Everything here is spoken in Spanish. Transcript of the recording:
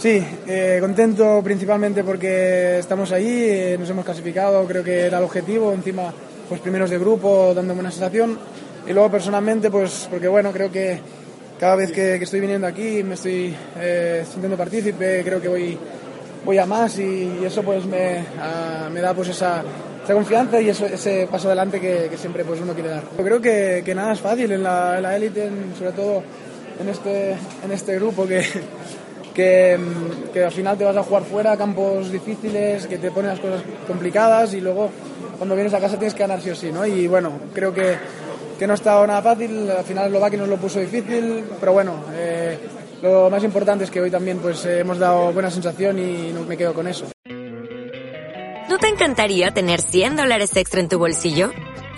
Sí, eh, contento principalmente porque estamos ahí, eh, nos hemos clasificado, creo que era el objetivo, encima pues primeros de grupo, dando buena sensación y luego personalmente pues porque bueno, creo que cada vez que, estoy viniendo aquí me estoy eh, sintiendo partícipe, creo que voy, voy a más y, eso pues me, ah, me da pues esa, esa confianza y eso, ese paso adelante que, siempre pues uno quiere dar. Creo que, que nada es fácil en la élite, sobre todo en este, en este grupo que que, que, al final te vas a jugar fuera, campos difíciles, que te ponen las cosas complicadas y luego cuando vienes a casa tienes que ganar sí o sí, ¿no? Y bueno, creo que, que no ha estado nada fácil, al final Eslovaquia nos lo puso difícil, pero bueno, eh, lo más importante es que hoy también pues eh, hemos dado buena sensación y me quedo con eso. ¿No te encantaría tener 100 dólares extra en tu bolsillo?